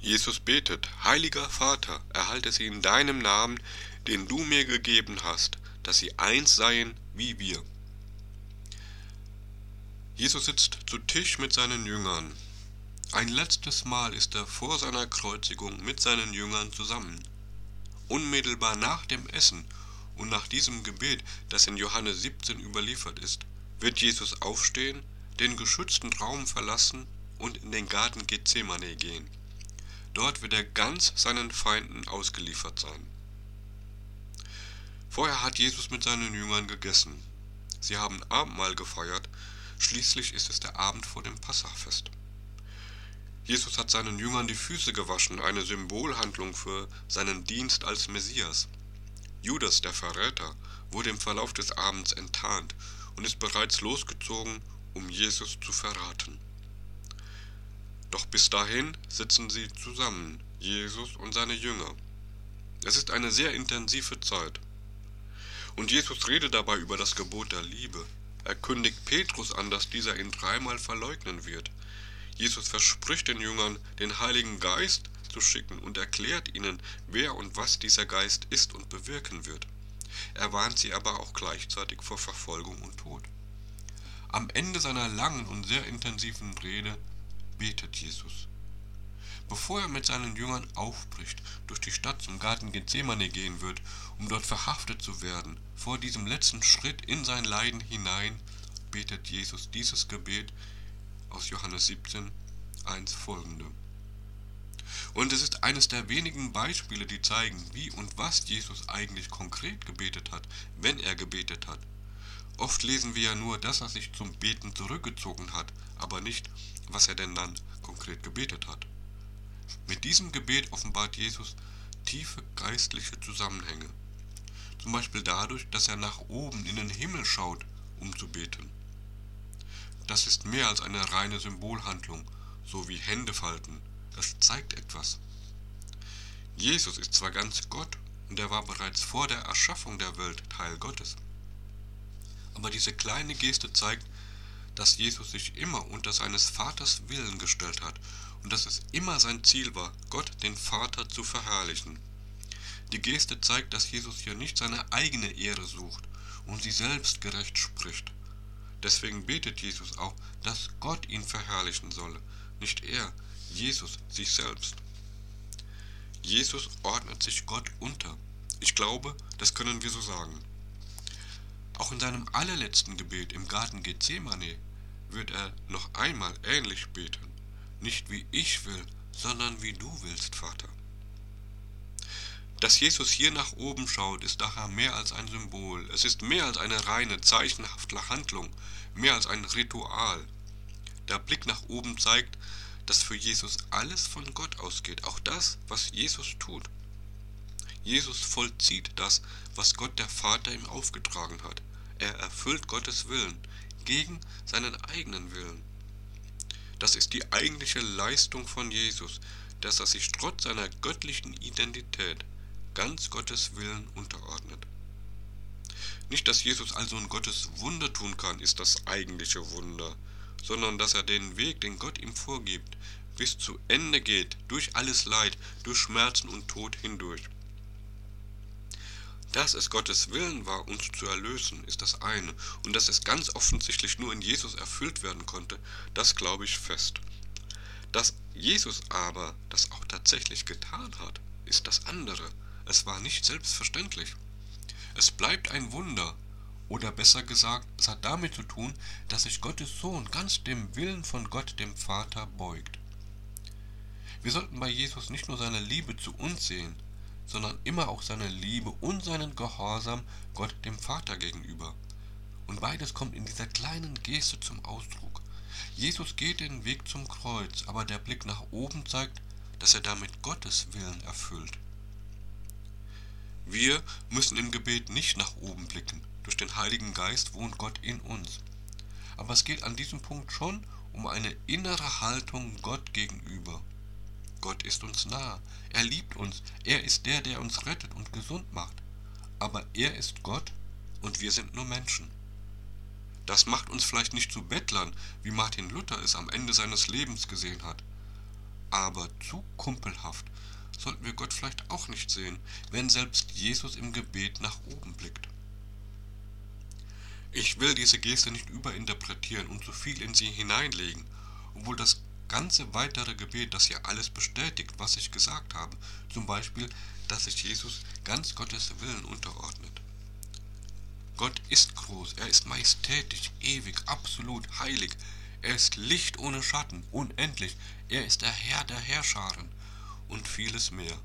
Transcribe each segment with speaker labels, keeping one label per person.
Speaker 1: Jesus betet, Heiliger Vater, erhalte sie in deinem Namen, den du mir gegeben hast, dass sie eins seien wie wir. Jesus sitzt zu Tisch mit seinen Jüngern. Ein letztes Mal ist er vor seiner Kreuzigung mit seinen Jüngern zusammen. Unmittelbar nach dem Essen und nach diesem Gebet, das in Johannes 17 überliefert ist, wird Jesus aufstehen, den geschützten Raum verlassen und in den Garten Gethsemane gehen. Dort wird er ganz seinen Feinden ausgeliefert sein. Vorher hat Jesus mit seinen Jüngern gegessen. Sie haben Abendmahl gefeiert, schließlich ist es der Abend vor dem Passachfest. Jesus hat seinen Jüngern die Füße gewaschen, eine Symbolhandlung für seinen Dienst als Messias. Judas, der Verräter, wurde im Verlauf des Abends enttarnt und ist bereits losgezogen, um Jesus zu verraten. Doch bis dahin sitzen sie zusammen, Jesus und seine Jünger. Es ist eine sehr intensive Zeit. Und Jesus redet dabei über das Gebot der Liebe. Er kündigt Petrus an, dass dieser ihn dreimal verleugnen wird. Jesus verspricht den Jüngern, den Heiligen Geist zu schicken und erklärt ihnen, wer und was dieser Geist ist und bewirken wird. Er warnt sie aber auch gleichzeitig vor Verfolgung und Tod. Am Ende seiner langen und sehr intensiven Rede betet Jesus. Bevor er mit seinen Jüngern aufbricht, durch die Stadt zum Garten Gethsemane gehen wird, um dort verhaftet zu werden, vor diesem letzten Schritt in sein Leiden hinein, betet Jesus dieses Gebet aus Johannes 17, 1 folgende. Und es ist eines der wenigen Beispiele, die zeigen, wie und was Jesus eigentlich konkret gebetet hat, wenn er gebetet hat. Oft lesen wir ja nur, dass er sich zum Beten zurückgezogen hat, aber nicht, was er denn dann konkret gebetet hat. Mit diesem Gebet offenbart Jesus tiefe geistliche Zusammenhänge. Zum Beispiel dadurch, dass er nach oben in den Himmel schaut, um zu beten. Das ist mehr als eine reine Symbolhandlung, so wie Hände falten. Das zeigt etwas. Jesus ist zwar ganz Gott und er war bereits vor der Erschaffung der Welt Teil Gottes. Aber diese kleine Geste zeigt, dass Jesus sich immer unter seines Vaters Willen gestellt hat und dass es immer sein Ziel war, Gott den Vater zu verherrlichen. Die Geste zeigt, dass Jesus hier nicht seine eigene Ehre sucht und sie selbst gerecht spricht. Deswegen betet Jesus auch, dass Gott ihn verherrlichen solle, nicht er, Jesus, sich selbst. Jesus ordnet sich Gott unter. Ich glaube, das können wir so sagen. Auch in seinem allerletzten Gebet im Garten Gethsemane wird er noch einmal ähnlich beten. Nicht wie ich will, sondern wie du willst, Vater. Dass Jesus hier nach oben schaut, ist daher mehr als ein Symbol. Es ist mehr als eine reine, zeichenhafte Handlung, mehr als ein Ritual. Der Blick nach oben zeigt, dass für Jesus alles von Gott ausgeht, auch das, was Jesus tut. Jesus vollzieht das, was Gott der Vater ihm aufgetragen hat. Er erfüllt Gottes Willen gegen seinen eigenen Willen. Das ist die eigentliche Leistung von Jesus, dass er sich trotz seiner göttlichen Identität ganz Gottes Willen unterordnet. Nicht, dass Jesus also ein Gottes Wunder tun kann, ist das eigentliche Wunder, sondern dass er den Weg, den Gott ihm vorgibt, bis zu Ende geht, durch alles Leid, durch Schmerzen und Tod hindurch. Dass es Gottes Willen war, uns zu erlösen, ist das eine, und dass es ganz offensichtlich nur in Jesus erfüllt werden konnte, das glaube ich fest. Dass Jesus aber das auch tatsächlich getan hat, ist das andere. Es war nicht selbstverständlich. Es bleibt ein Wunder, oder besser gesagt, es hat damit zu tun, dass sich Gottes Sohn ganz dem Willen von Gott dem Vater beugt. Wir sollten bei Jesus nicht nur seine Liebe zu uns sehen, sondern immer auch seine Liebe und seinen Gehorsam Gott dem Vater gegenüber. Und beides kommt in dieser kleinen Geste zum Ausdruck. Jesus geht den Weg zum Kreuz, aber der Blick nach oben zeigt, dass er damit Gottes Willen erfüllt. Wir müssen im Gebet nicht nach oben blicken. Durch den Heiligen Geist wohnt Gott in uns. Aber es geht an diesem Punkt schon um eine innere Haltung Gott gegenüber. Gott ist uns nah, er liebt uns, er ist der, der uns rettet und gesund macht. Aber er ist Gott und wir sind nur Menschen. Das macht uns vielleicht nicht zu Bettlern, wie Martin Luther es am Ende seines Lebens gesehen hat. Aber zu kumpelhaft sollten wir Gott vielleicht auch nicht sehen, wenn selbst Jesus im Gebet nach oben blickt. Ich will diese Geste nicht überinterpretieren und zu viel in sie hineinlegen, obwohl das ganze weitere Gebet das ja alles bestätigt, was ich gesagt habe, zum Beispiel, dass sich Jesus ganz Gottes Willen unterordnet. Gott ist groß, er ist majestätisch, ewig, absolut, heilig, er ist Licht ohne Schatten, unendlich, er ist der Herr der Herrscharen und vieles mehr.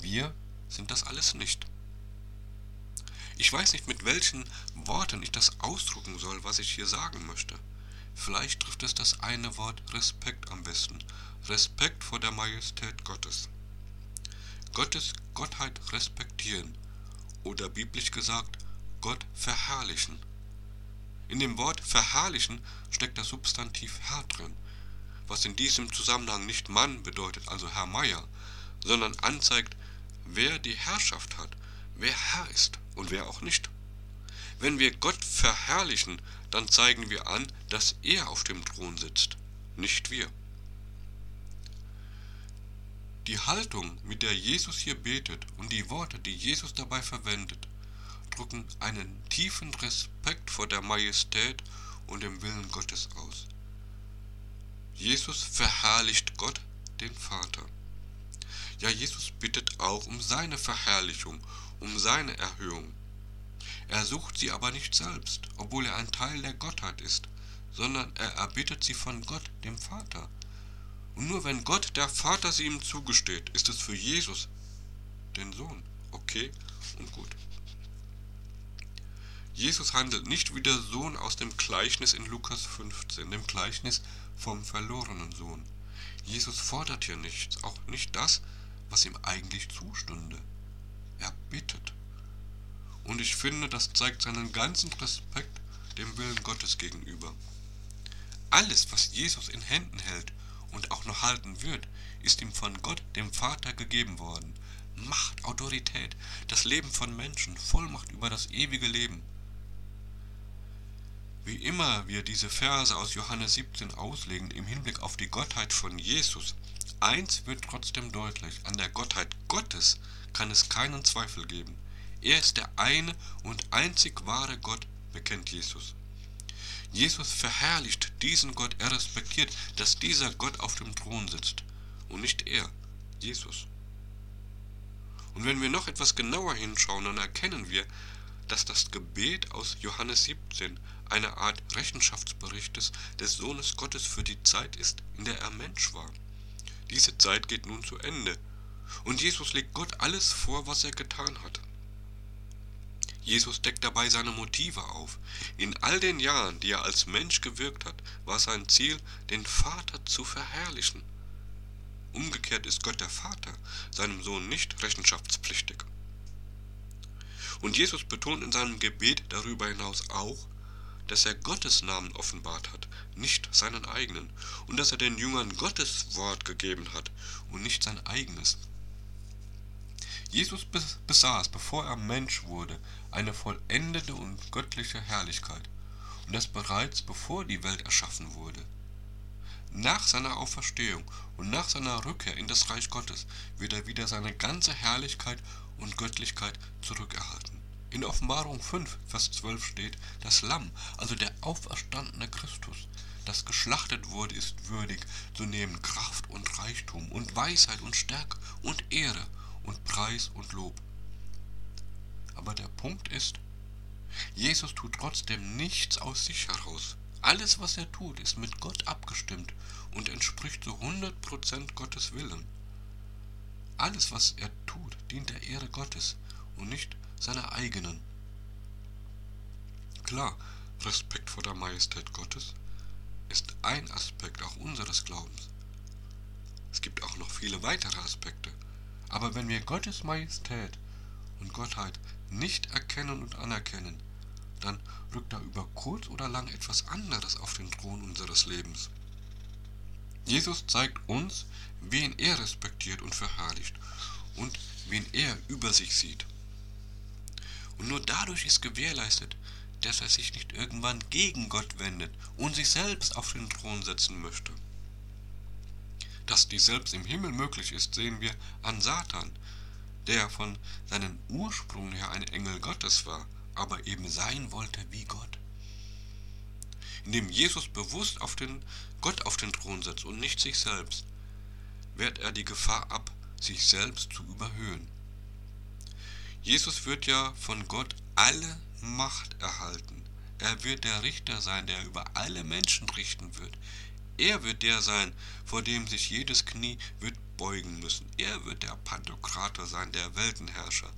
Speaker 1: Wir sind das alles nicht. Ich weiß nicht, mit welchen Worten ich das ausdrucken soll, was ich hier sagen möchte. Vielleicht trifft es das eine Wort Respekt am besten. Respekt vor der Majestät Gottes. Gottes Gottheit respektieren oder biblisch gesagt Gott verherrlichen. In dem Wort verherrlichen steckt das Substantiv Herr drin, was in diesem Zusammenhang nicht Mann bedeutet, also Herr Meier, sondern anzeigt, wer die Herrschaft hat, wer Herr ist und wer auch nicht. Wenn wir Gott verherrlichen, dann zeigen wir an, dass er auf dem Thron sitzt, nicht wir. Die Haltung, mit der Jesus hier betet und die Worte, die Jesus dabei verwendet, drücken einen tiefen Respekt vor der Majestät und dem Willen Gottes aus. Jesus verherrlicht Gott, den Vater. Ja, Jesus bittet auch um seine Verherrlichung um seine Erhöhung. Er sucht sie aber nicht selbst, obwohl er ein Teil der Gottheit ist, sondern er erbittet sie von Gott, dem Vater. Und nur wenn Gott, der Vater, sie ihm zugesteht, ist es für Jesus, den Sohn, okay und gut. Jesus handelt nicht wie der Sohn aus dem Gleichnis in Lukas 15, dem Gleichnis vom verlorenen Sohn. Jesus fordert hier nichts, auch nicht das, was ihm eigentlich zustünde. Und ich finde, das zeigt seinen ganzen Respekt dem Willen Gottes gegenüber. Alles, was Jesus in Händen hält und auch noch halten wird, ist ihm von Gott, dem Vater, gegeben worden. Macht, Autorität, das Leben von Menschen, Vollmacht über das ewige Leben. Wie immer wir diese Verse aus Johannes 17 auslegen im Hinblick auf die Gottheit von Jesus, eins wird trotzdem deutlich, an der Gottheit Gottes kann es keinen Zweifel geben. Er ist der eine und einzig wahre Gott, bekennt Jesus. Jesus verherrlicht diesen Gott, er respektiert, dass dieser Gott auf dem Thron sitzt und nicht er, Jesus. Und wenn wir noch etwas genauer hinschauen, dann erkennen wir, dass das Gebet aus Johannes 17 eine Art Rechenschaftsberichtes des Sohnes Gottes für die Zeit ist, in der er Mensch war. Diese Zeit geht nun zu Ende und Jesus legt Gott alles vor, was er getan hat. Jesus deckt dabei seine Motive auf. In all den Jahren, die er als Mensch gewirkt hat, war sein Ziel, den Vater zu verherrlichen. Umgekehrt ist Gott der Vater seinem Sohn nicht rechenschaftspflichtig. Und Jesus betont in seinem Gebet darüber hinaus auch, dass er Gottes Namen offenbart hat, nicht seinen eigenen, und dass er den Jüngern Gottes Wort gegeben hat und nicht sein eigenes. Jesus besaß, bevor er Mensch wurde, eine vollendete und göttliche Herrlichkeit, und das bereits bevor die Welt erschaffen wurde. Nach seiner Auferstehung und nach seiner Rückkehr in das Reich Gottes wird er wieder seine ganze Herrlichkeit und Göttlichkeit zurückerhalten. In Offenbarung 5, Vers 12 steht, das Lamm, also der auferstandene Christus, das geschlachtet wurde, ist würdig zu nehmen Kraft und Reichtum und Weisheit und Stärke und Ehre und Preis und Lob. Aber der Punkt ist, Jesus tut trotzdem nichts aus sich heraus. Alles, was er tut, ist mit Gott abgestimmt und entspricht zu 100% Gottes Willen. Alles, was er tut, dient der Ehre Gottes und nicht seiner eigenen. Klar, Respekt vor der Majestät Gottes ist ein Aspekt auch unseres Glaubens. Es gibt auch noch viele weitere Aspekte. Aber wenn wir Gottes Majestät und Gottheit nicht erkennen und anerkennen, dann rückt da über kurz oder lang etwas anderes auf den Thron unseres Lebens. Jesus zeigt uns, wen er respektiert und verherrlicht und wen er über sich sieht. Und nur dadurch ist gewährleistet, dass er sich nicht irgendwann gegen Gott wendet und sich selbst auf den Thron setzen möchte. Dass dies selbst im Himmel möglich ist, sehen wir an Satan, der von seinem Ursprung her ein Engel Gottes war, aber eben sein wollte wie Gott. Indem Jesus bewusst auf den Gott auf den Thron setzt und nicht sich selbst, wehrt er die Gefahr ab, sich selbst zu überhöhen. Jesus wird ja von Gott alle Macht erhalten. Er wird der Richter sein, der über alle Menschen richten wird. Er wird der sein, vor dem sich jedes Knie wird beugen müssen. Er wird der Pantokrator sein, der Weltenherrscher.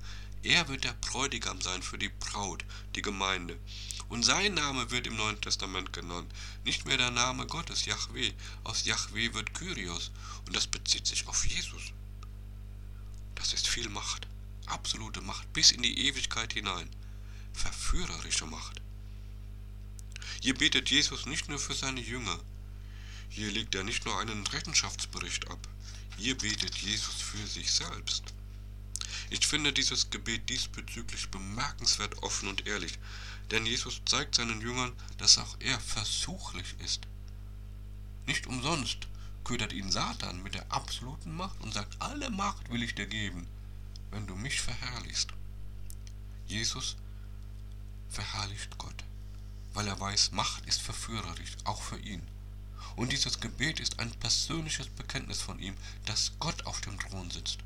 Speaker 1: Er wird der Bräutigam sein für die Braut, die Gemeinde. Und sein Name wird im Neuen Testament genannt. Nicht mehr der Name Gottes, Yahweh. Aus Yahweh wird Kyrios. Und das bezieht sich auf Jesus. Das ist viel Macht. Absolute Macht bis in die Ewigkeit hinein. Verführerische Macht. Hier betet Jesus nicht nur für seine Jünger. Hier legt er nicht nur einen Rechenschaftsbericht ab. Hier betet Jesus für sich selbst. Ich finde dieses Gebet diesbezüglich bemerkenswert offen und ehrlich, denn Jesus zeigt seinen Jüngern, dass auch er versuchlich ist. Nicht umsonst ködert ihn Satan mit der absoluten Macht und sagt, alle Macht will ich dir geben, wenn du mich verherrlichst. Jesus verherrlicht Gott, weil er weiß, Macht ist verführerisch, auch für ihn. Und dieses Gebet ist ein persönliches Bekenntnis von ihm, dass Gott auf dem Thron sitzt.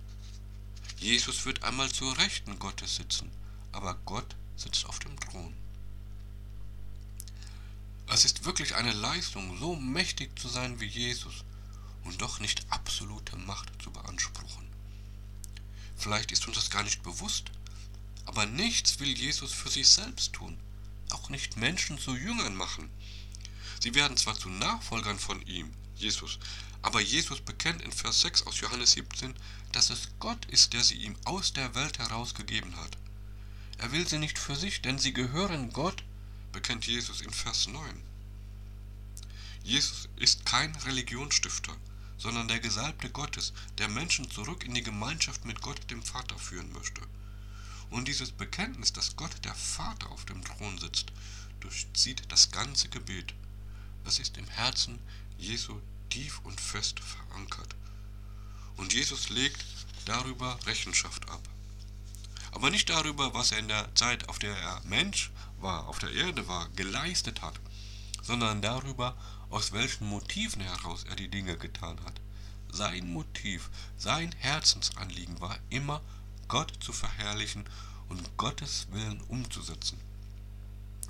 Speaker 1: Jesus wird einmal zur Rechten Gottes sitzen, aber Gott sitzt auf dem Thron. Es ist wirklich eine Leistung, so mächtig zu sein wie Jesus und doch nicht absolute Macht zu beanspruchen. Vielleicht ist uns das gar nicht bewusst, aber nichts will Jesus für sich selbst tun, auch nicht Menschen zu Jüngern machen. Sie werden zwar zu Nachfolgern von ihm, Jesus, aber Jesus bekennt in Vers 6 aus Johannes 17, dass es Gott ist, der sie ihm aus der Welt herausgegeben hat. Er will sie nicht für sich, denn sie gehören Gott, bekennt Jesus in Vers 9. Jesus ist kein Religionsstifter, sondern der Gesalbte Gottes, der Menschen zurück in die Gemeinschaft mit Gott, dem Vater, führen möchte. Und dieses Bekenntnis, dass Gott der Vater auf dem Thron sitzt, durchzieht das ganze Gebet. Es ist im Herzen Jesu tief und fest verankert. Und Jesus legt darüber Rechenschaft ab. Aber nicht darüber, was er in der Zeit, auf der er Mensch war, auf der Erde war, geleistet hat, sondern darüber, aus welchen Motiven heraus er die Dinge getan hat. Sein Motiv, sein Herzensanliegen war immer, Gott zu verherrlichen und Gottes Willen umzusetzen.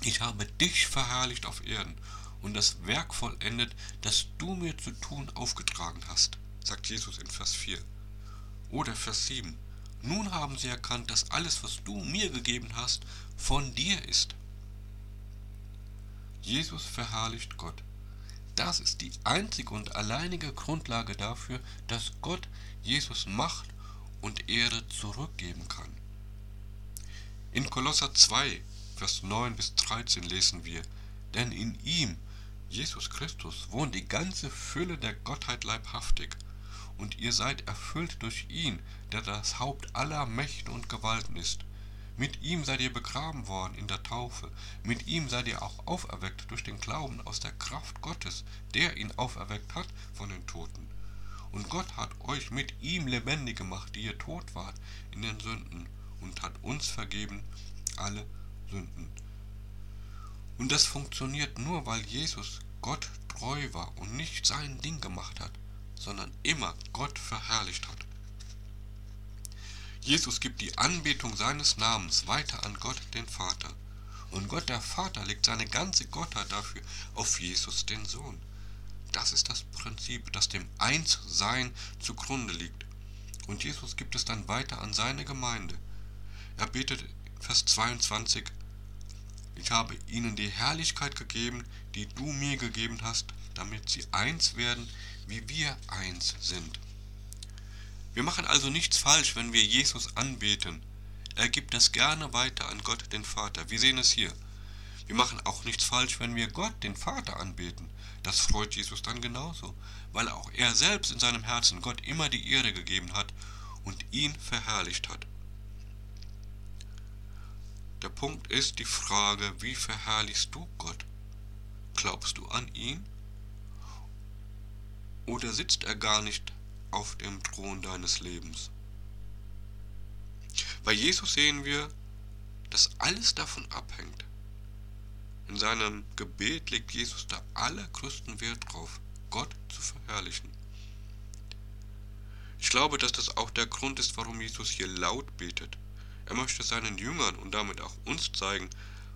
Speaker 1: Ich habe dich verherrlicht auf Erden und das Werk vollendet, das du mir zu tun aufgetragen hast, sagt Jesus in Vers 4. Oder Vers 7. Nun haben sie erkannt, dass alles, was du mir gegeben hast, von dir ist. Jesus verherrlicht Gott. Das ist die einzige und alleinige Grundlage dafür, dass Gott Jesus Macht und Ehre zurückgeben kann. In Kolosser 2, Vers 9 bis 13 lesen wir, denn in ihm Jesus Christus wohnt die ganze Fülle der Gottheit leibhaftig, und ihr seid erfüllt durch ihn, der das Haupt aller Mächte und Gewalten ist. Mit ihm seid ihr begraben worden in der Taufe, mit ihm seid ihr auch auferweckt durch den Glauben aus der Kraft Gottes, der ihn auferweckt hat von den Toten. Und Gott hat euch mit ihm lebendig gemacht, die ihr tot wart in den Sünden, und hat uns vergeben alle Sünden. Und das funktioniert nur, weil Jesus Gott treu war und nicht sein Ding gemacht hat, sondern immer Gott verherrlicht hat. Jesus gibt die Anbetung seines Namens weiter an Gott den Vater. Und Gott der Vater legt seine ganze Gottheit dafür auf Jesus den Sohn. Das ist das Prinzip, das dem Einssein zugrunde liegt. Und Jesus gibt es dann weiter an seine Gemeinde. Er betet Vers 22, ich habe ihnen die Herrlichkeit gegeben, die du mir gegeben hast, damit sie eins werden, wie wir eins sind. Wir machen also nichts falsch, wenn wir Jesus anbeten. Er gibt das gerne weiter an Gott den Vater. Wir sehen es hier. Wir machen auch nichts falsch, wenn wir Gott den Vater anbeten. Das freut Jesus dann genauso, weil auch er selbst in seinem Herzen Gott immer die Ehre gegeben hat und ihn verherrlicht hat. Der Punkt ist die Frage, wie verherrlichst du Gott? Glaubst du an ihn? Oder sitzt er gar nicht auf dem Thron deines Lebens? Bei Jesus sehen wir, dass alles davon abhängt. In seinem Gebet legt Jesus da allergrößten Wert drauf, Gott zu verherrlichen. Ich glaube, dass das auch der Grund ist, warum Jesus hier laut betet. Er möchte seinen Jüngern und damit auch uns zeigen,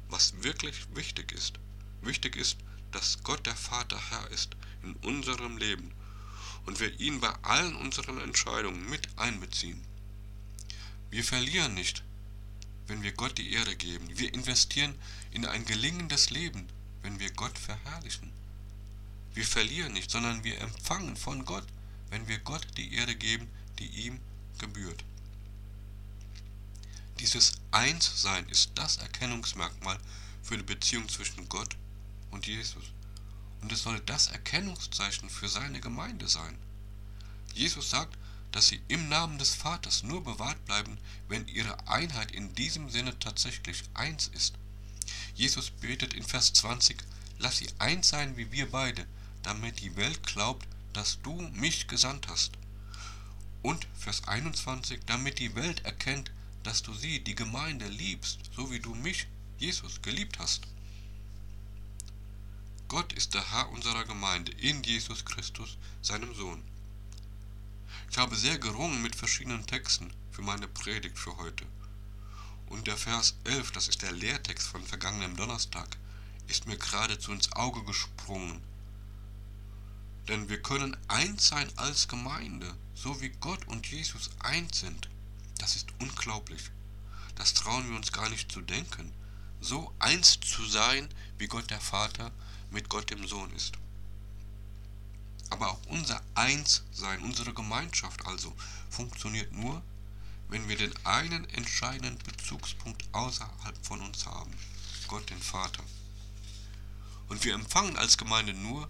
Speaker 1: was wirklich wichtig ist. Wichtig ist, dass Gott der Vater Herr ist in unserem Leben und wir ihn bei allen unseren Entscheidungen mit einbeziehen. Wir verlieren nicht, wenn wir Gott die Ehre geben. Wir investieren in ein gelingendes Leben, wenn wir Gott verherrlichen. Wir verlieren nicht, sondern wir empfangen von Gott, wenn wir Gott die Ehre geben, die ihm gebührt. Dieses Einssein ist das Erkennungsmerkmal für die Beziehung zwischen Gott und Jesus. Und es soll das Erkennungszeichen für seine Gemeinde sein. Jesus sagt, dass sie im Namen des Vaters nur bewahrt bleiben, wenn ihre Einheit in diesem Sinne tatsächlich eins ist. Jesus betet in Vers 20, lass sie eins sein wie wir beide, damit die Welt glaubt, dass du mich gesandt hast. Und Vers 21, damit die Welt erkennt, dass du sie, die Gemeinde, liebst, so wie du mich, Jesus, geliebt hast. Gott ist der Herr unserer Gemeinde in Jesus Christus, seinem Sohn. Ich habe sehr gerungen mit verschiedenen Texten für meine Predigt für heute. Und der Vers 11, das ist der Lehrtext von vergangenem Donnerstag, ist mir geradezu ins Auge gesprungen. Denn wir können eins sein als Gemeinde, so wie Gott und Jesus eins sind. Das ist unglaublich. Das trauen wir uns gar nicht zu denken. So eins zu sein, wie Gott der Vater mit Gott dem Sohn ist. Aber auch unser Einssein, unsere Gemeinschaft also, funktioniert nur, wenn wir den einen entscheidenden Bezugspunkt außerhalb von uns haben, Gott den Vater. Und wir empfangen als Gemeinde nur,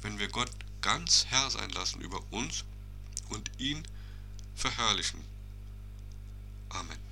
Speaker 1: wenn wir Gott ganz Herr sein lassen über uns und ihn verherrlichen. Amen.